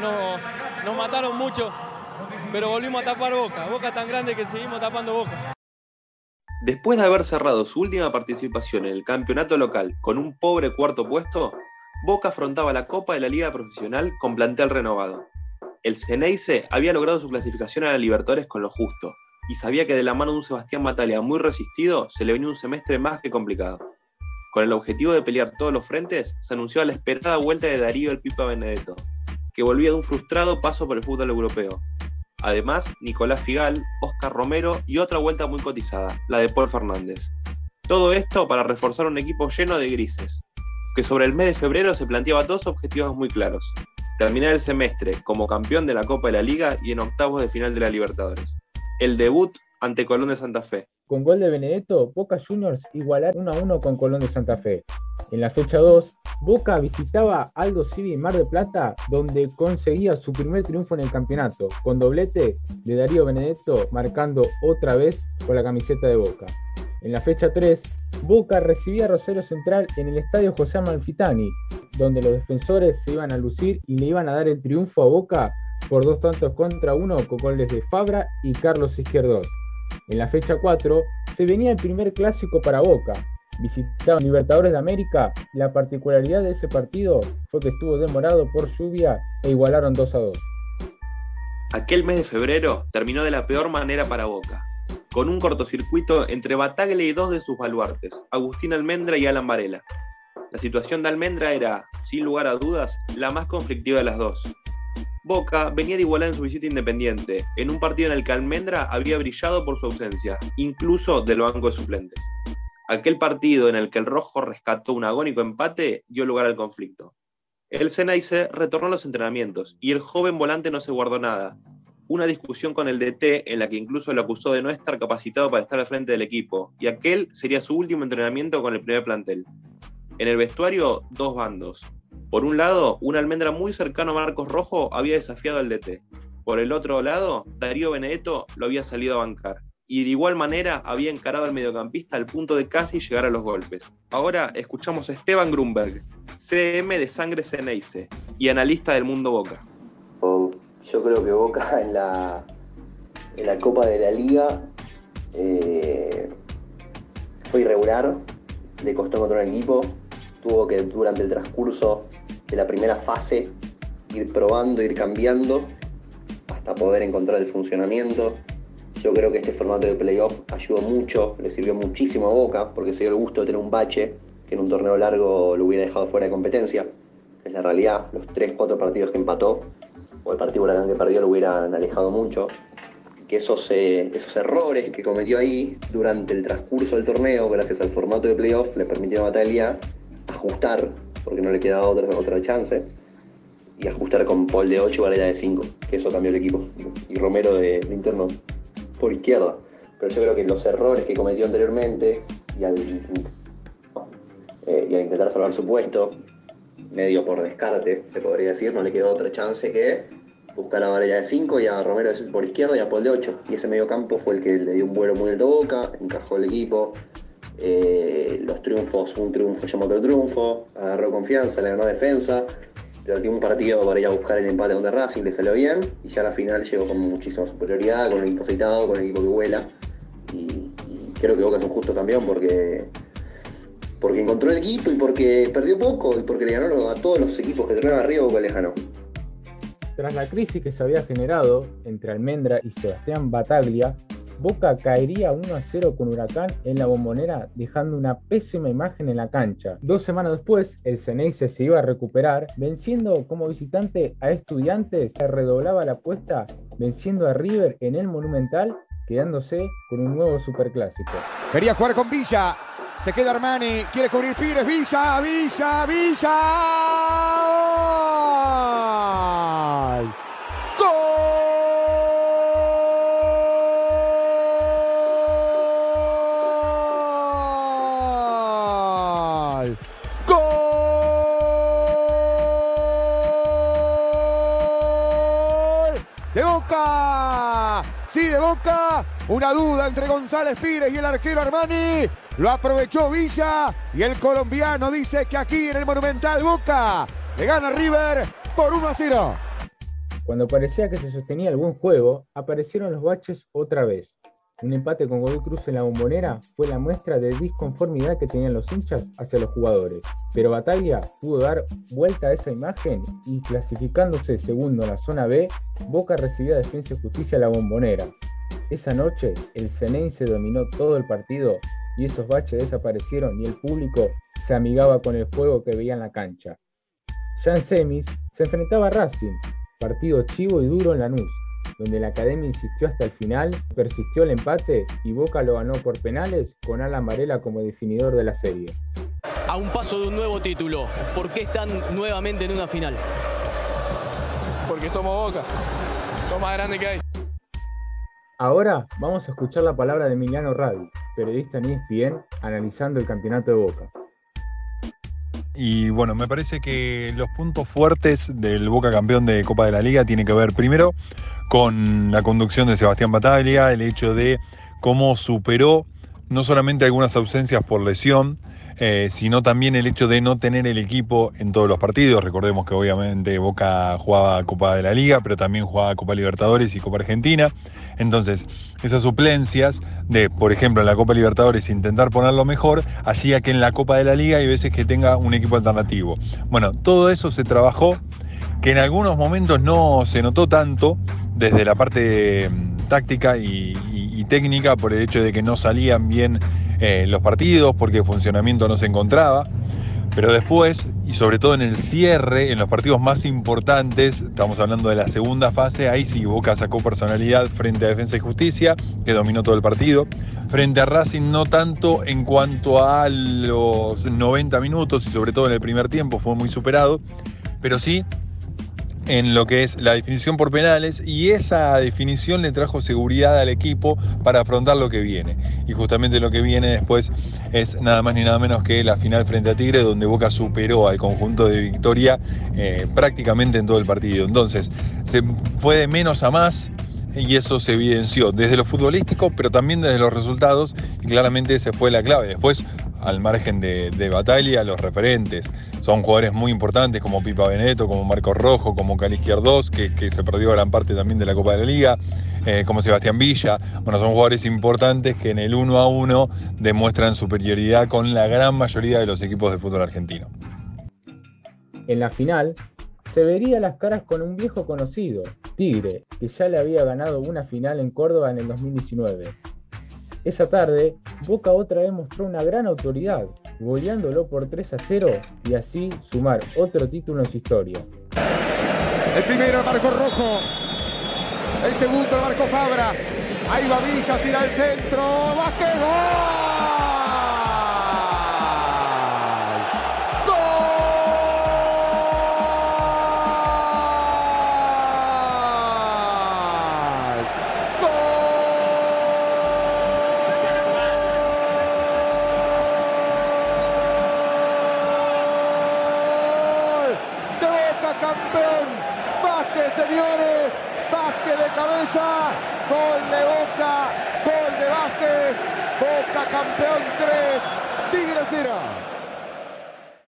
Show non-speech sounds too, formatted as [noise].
nos, nos mataron mucho, pero volvimos a tapar Boca. Boca tan grande que seguimos tapando Boca. Después de haber cerrado su última participación en el campeonato local con un pobre cuarto puesto, Boca afrontaba la Copa de la Liga Profesional con plantel renovado. El Ceneice había logrado su clasificación a la Libertadores con lo justo, y sabía que de la mano de un Sebastián Batalla muy resistido se le venía un semestre más que complicado. Con el objetivo de pelear todos los frentes, se anunció la esperada vuelta de Darío el Pipa Benedetto, que volvía de un frustrado paso por el fútbol europeo, Además, Nicolás Figal, Oscar Romero y otra vuelta muy cotizada, la de Paul Fernández. Todo esto para reforzar un equipo lleno de grises, que sobre el mes de febrero se planteaba dos objetivos muy claros. Terminar el semestre como campeón de la Copa de la Liga y en octavos de final de la Libertadores. El debut ante Colón de Santa Fe. Con gol de Benedetto, Boca Juniors igualaron 1 a 1 con Colón de Santa Fe. En la fecha 2, Boca visitaba Aldo Civi Mar de Plata, donde conseguía su primer triunfo en el campeonato, con doblete de Darío Benedetto marcando otra vez con la camiseta de Boca. En la fecha 3, Boca recibía a Rosario Central en el estadio José Amalfitani, donde los defensores se iban a lucir y le iban a dar el triunfo a Boca por dos tantos contra uno con goles de Fabra y Carlos Izquierdo. En la fecha 4 se venía el primer clásico para Boca, visitaban Libertadores de América, la particularidad de ese partido fue que estuvo demorado por lluvia e igualaron 2 a 2. Aquel mes de febrero terminó de la peor manera para Boca, con un cortocircuito entre Bataglia y dos de sus baluartes, Agustín Almendra y Alan Varela. La situación de Almendra era, sin lugar a dudas, la más conflictiva de las dos. Boca venía de igualar en su visita independiente, en un partido en el que Almendra había brillado por su ausencia, incluso del banco de suplentes. Aquel partido en el que el rojo rescató un agónico empate dio lugar al conflicto. El Ceneice retornó a los entrenamientos y el joven volante no se guardó nada. Una discusión con el DT en la que incluso lo acusó de no estar capacitado para estar al frente del equipo, y aquel sería su último entrenamiento con el primer plantel. En el vestuario, dos bandos. Por un lado, un almendra muy cercano a Marcos Rojo había desafiado al DT. Por el otro lado, Darío Benedetto lo había salido a bancar y de igual manera había encarado al mediocampista al punto de casi llegar a los golpes. Ahora escuchamos a Esteban Grunberg, CM de Sangre Ceneice y analista del Mundo Boca. Yo creo que Boca [laughs] en la, en la Copa de la Liga eh, fue irregular, le costó encontrar un equipo, tuvo que durante el transcurso de la primera fase ir probando, ir cambiando hasta poder encontrar el funcionamiento. Yo creo que este formato de playoff ayudó mucho, le sirvió muchísimo a Boca, porque se dio el gusto de tener un bache que en un torneo largo lo hubiera dejado fuera de competencia. Es la realidad, los 3-4 partidos que empató, o el partido Huracán que perdió, lo hubieran alejado mucho. Que esos, eh, esos errores que cometió ahí durante el transcurso del torneo, gracias al formato de playoff, le permitieron a Natalia ajustar, porque no le quedaba otra, otra chance, y ajustar con Paul de 8 y Valera de 5, que eso cambió el equipo. Y Romero de, de interno por izquierda. Pero yo creo que los errores que cometió anteriormente y al, eh, y al intentar salvar su puesto, medio por descarte, se podría decir, no le quedó otra chance que buscar a Varela de 5 y a Romero por izquierda y a Paul de 8. Y ese medio campo fue el que le dio un vuelo muy alto boca, encajó el equipo. Eh, los triunfos, un triunfo llamó otro triunfo, agarró confianza, le ganó defensa, pero un partido para ir a buscar el empate contra Racing, le salió bien, y ya a la final llegó con muchísima superioridad, con el equipo aceitado, con el equipo que vuela, y, creo que Boca es un justo campeón porque, porque encontró el equipo y porque perdió poco, y porque le ganó a todos los equipos que tenían arriba, Boca les ganó. Tras la crisis que se había generado entre Almendra y Sebastián Bataglia, Boca caería 1 a 0 con Huracán en la bombonera, dejando una pésima imagen en la cancha. Dos semanas después, el Ceneice se iba a recuperar, venciendo como visitante a Estudiantes, se redoblaba la apuesta, venciendo a River en el Monumental, quedándose con un nuevo superclásico. Quería jugar con Villa, se queda Armani, quiere cubrir Pires, Villa, Villa, Villa. Sí, de Boca. Una duda entre González Pires y el arquero Armani. Lo aprovechó Villa y el colombiano dice que aquí en el Monumental Boca le gana River por 1 a 0. Cuando parecía que se sostenía el buen juego, aparecieron los baches otra vez. Un empate con Godoy Cruz en la bombonera fue la muestra de disconformidad que tenían los hinchas hacia los jugadores. Pero Bataglia pudo dar vuelta a esa imagen y clasificándose segundo en la zona B, Boca recibía Defensa y Justicia a la bombonera. Esa noche el Ceneice dominó todo el partido y esos baches desaparecieron y el público se amigaba con el juego que veía en la cancha. Ya en semis se enfrentaba a Racing, partido chivo y duro en Lanús, donde la academia insistió hasta el final, persistió el empate y Boca lo ganó por penales con Alan Varela como definidor de la serie. A un paso de un nuevo título, ¿por qué están nuevamente en una final? Porque somos Boca, lo más grande que hay. Ahora vamos a escuchar la palabra de Emiliano Radi, periodista en ESPN, analizando el campeonato de Boca. Y bueno, me parece que los puntos fuertes del Boca campeón de Copa de la Liga tienen que ver primero con la conducción de Sebastián Bataglia, el hecho de cómo superó no solamente algunas ausencias por lesión, eh, sino también el hecho de no tener el equipo en todos los partidos. Recordemos que obviamente Boca jugaba Copa de la Liga, pero también jugaba Copa Libertadores y Copa Argentina. Entonces, esas suplencias de, por ejemplo, en la Copa Libertadores intentar ponerlo mejor, hacía que en la Copa de la Liga hay veces que tenga un equipo alternativo. Bueno, todo eso se trabajó, que en algunos momentos no se notó tanto desde la parte mm, táctica y, técnica por el hecho de que no salían bien eh, los partidos, porque el funcionamiento no se encontraba. Pero después, y sobre todo en el cierre, en los partidos más importantes, estamos hablando de la segunda fase, ahí sí Boca sacó personalidad frente a Defensa y Justicia, que dominó todo el partido. Frente a Racing no tanto en cuanto a los 90 minutos y sobre todo en el primer tiempo fue muy superado, pero sí en lo que es la definición por penales y esa definición le trajo seguridad al equipo para afrontar lo que viene. Y justamente lo que viene después es nada más ni nada menos que la final frente a Tigre, donde Boca superó al conjunto de Victoria eh, prácticamente en todo el partido. Entonces, se fue de menos a más, y eso se evidenció desde lo futbolístico, pero también desde los resultados, y claramente esa fue la clave. Después, al margen de, de batalla, los referentes, son jugadores muy importantes como Pipa Beneto, como Marcos Rojo, como Cali Izquierdos, que, que, se perdió gran parte también de la Copa de la Liga, eh, como Sebastián Villa. Bueno, son jugadores importantes que en el uno a uno demuestran superioridad con la gran mayoría de los equipos de fútbol argentino. En la final, se vería las caras con un viejo conocido, Tigre, que ya le había ganado una final en Córdoba en el 2019. Esa tarde, Boca otra vez mostró una gran autoridad, goleándolo por 3 a 0 y así sumar otro título en su historia. El primero el marco rojo, el segundo el marco Fabra, ahí va Villa, tira el centro, Vázquez. Campeón. Vázquez, señores. Vázquez de cabeza. Gol de Boca. Gol de Vázquez. Boca campeón 3. Tigre 0.